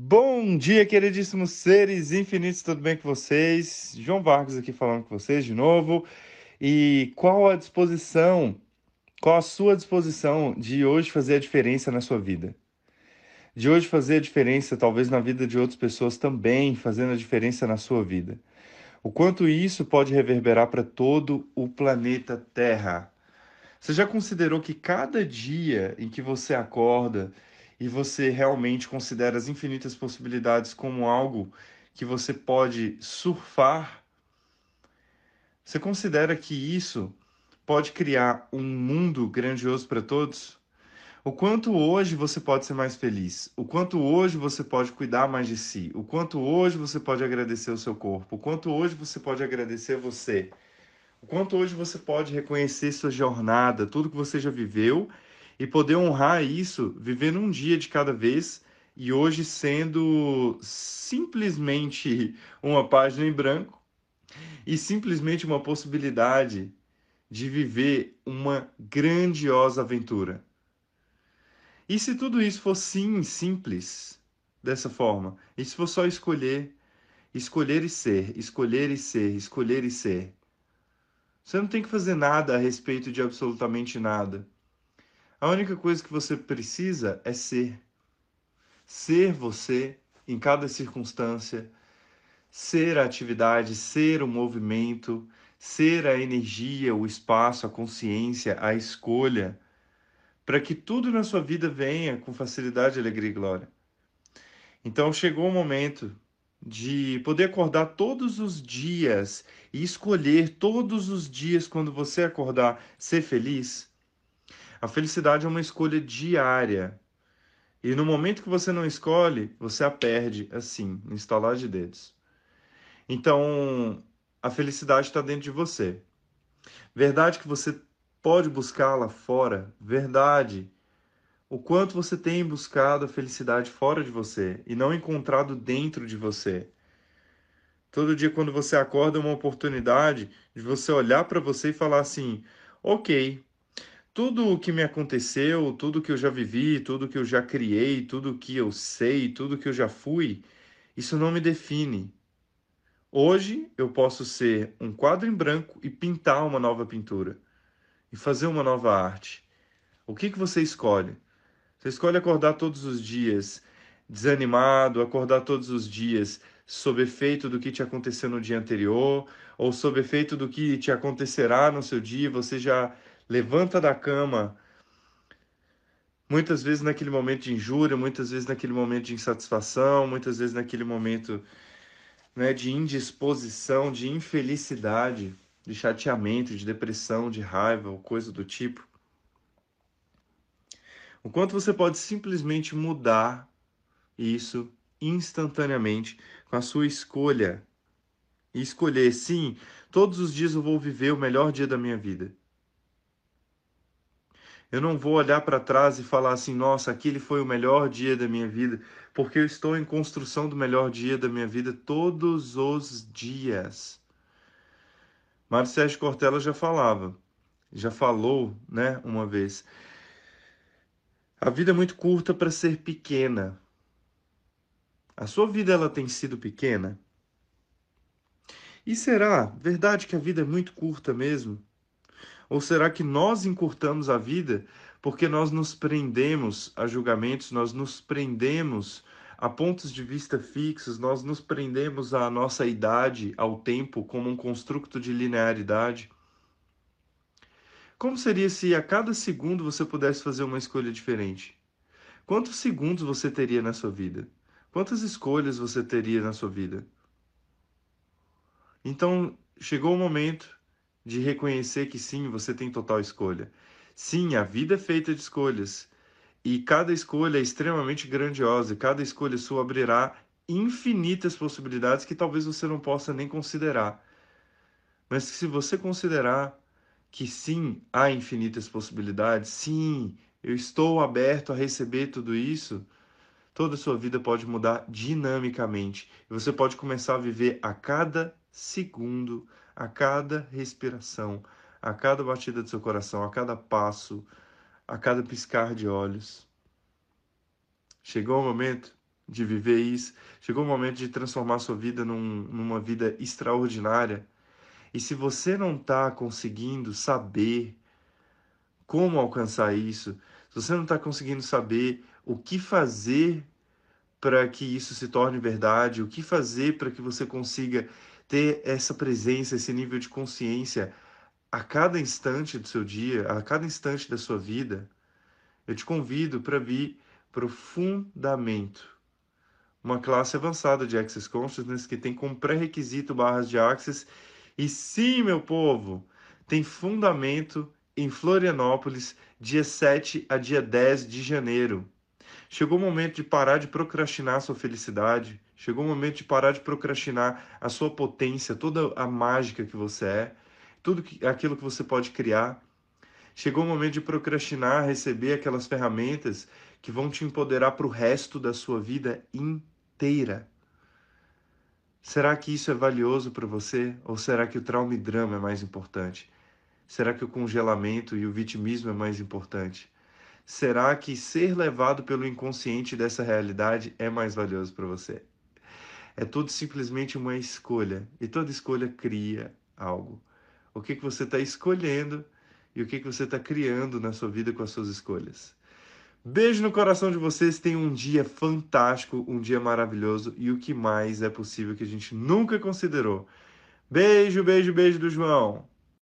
Bom dia, queridíssimos seres infinitos, tudo bem com vocês? João Vargas aqui falando com vocês de novo. E qual a disposição, qual a sua disposição de hoje fazer a diferença na sua vida? De hoje fazer a diferença, talvez na vida de outras pessoas também, fazendo a diferença na sua vida. O quanto isso pode reverberar para todo o planeta Terra. Você já considerou que cada dia em que você acorda e você realmente considera as infinitas possibilidades como algo que você pode surfar, você considera que isso pode criar um mundo grandioso para todos? O quanto hoje você pode ser mais feliz, o quanto hoje você pode cuidar mais de si, o quanto hoje você pode agradecer o seu corpo, o quanto hoje você pode agradecer você, o quanto hoje você pode reconhecer sua jornada, tudo que você já viveu e poder honrar isso, vivendo um dia de cada vez e hoje sendo simplesmente uma página em branco e simplesmente uma possibilidade de viver uma grandiosa aventura. E se tudo isso for sim simples dessa forma, e se for só escolher, escolher e ser, escolher e ser, escolher e ser, você não tem que fazer nada a respeito de absolutamente nada. A única coisa que você precisa é ser. Ser você em cada circunstância, ser a atividade, ser o movimento, ser a energia, o espaço, a consciência, a escolha, para que tudo na sua vida venha com facilidade, alegria e glória. Então chegou o momento de poder acordar todos os dias e escolher todos os dias quando você acordar ser feliz a felicidade é uma escolha diária. E no momento que você não escolhe, você a perde assim, no instalar de dedos. Então, a felicidade está dentro de você. Verdade que você pode buscá-la fora. Verdade. O quanto você tem buscado a felicidade fora de você e não encontrado dentro de você. Todo dia, quando você acorda, é uma oportunidade de você olhar para você e falar assim: ok, tudo o que me aconteceu, tudo que eu já vivi, tudo que eu já criei, tudo que eu sei, tudo que eu já fui, isso não me define. Hoje eu posso ser um quadro em branco e pintar uma nova pintura e fazer uma nova arte. O que, que você escolhe? Você escolhe acordar todos os dias desanimado, acordar todos os dias sob efeito do que te aconteceu no dia anterior, ou sob efeito do que te acontecerá no seu dia, você já levanta da cama, muitas vezes naquele momento de injúria, muitas vezes naquele momento de insatisfação, muitas vezes naquele momento né, de indisposição, de infelicidade, de chateamento, de depressão, de raiva, ou coisa do tipo. O quanto você pode simplesmente mudar isso instantaneamente com a sua escolha. E escolher, sim, todos os dias eu vou viver o melhor dia da minha vida. Eu não vou olhar para trás e falar assim, nossa, aquele foi o melhor dia da minha vida, porque eu estou em construção do melhor dia da minha vida todos os dias. Sérgio Cortella já falava, já falou, né, uma vez. A vida é muito curta para ser pequena. A sua vida ela tem sido pequena? E será verdade que a vida é muito curta mesmo? Ou será que nós encurtamos a vida porque nós nos prendemos a julgamentos, nós nos prendemos a pontos de vista fixos, nós nos prendemos à nossa idade, ao tempo, como um construto de linearidade? Como seria se a cada segundo você pudesse fazer uma escolha diferente? Quantos segundos você teria na sua vida? Quantas escolhas você teria na sua vida? Então, chegou o momento de reconhecer que sim, você tem total escolha. Sim, a vida é feita de escolhas. E cada escolha é extremamente grandiosa, e cada escolha sua abrirá infinitas possibilidades que talvez você não possa nem considerar. Mas se você considerar que sim, há infinitas possibilidades, sim, eu estou aberto a receber tudo isso, toda a sua vida pode mudar dinamicamente. E você pode começar a viver a cada segundo, a cada respiração, a cada batida do seu coração, a cada passo, a cada piscar de olhos. Chegou o momento de viver isso. Chegou o momento de transformar sua vida num, numa vida extraordinária. E se você não está conseguindo saber como alcançar isso, se você não está conseguindo saber o que fazer para que isso se torne verdade, o que fazer para que você consiga ter essa presença, esse nível de consciência a cada instante do seu dia, a cada instante da sua vida, eu te convido para vir para o fundamento. Uma classe avançada de Access Consciousness que tem como pré-requisito barras de Access. E sim, meu povo, tem fundamento em Florianópolis, dia 7 a dia 10 de janeiro. Chegou o momento de parar de procrastinar sua felicidade. Chegou o momento de parar de procrastinar a sua potência, toda a mágica que você é, tudo aquilo que você pode criar. Chegou o momento de procrastinar, receber aquelas ferramentas que vão te empoderar para o resto da sua vida inteira. Será que isso é valioso para você? Ou será que o trauma e drama é mais importante? Será que o congelamento e o vitimismo é mais importante? Será que ser levado pelo inconsciente dessa realidade é mais valioso para você? É tudo simplesmente uma escolha e toda escolha cria algo. O que, que você está escolhendo e o que, que você está criando na sua vida com as suas escolhas. Beijo no coração de vocês, tenham um dia fantástico, um dia maravilhoso e o que mais é possível que a gente nunca considerou. Beijo, beijo, beijo do João.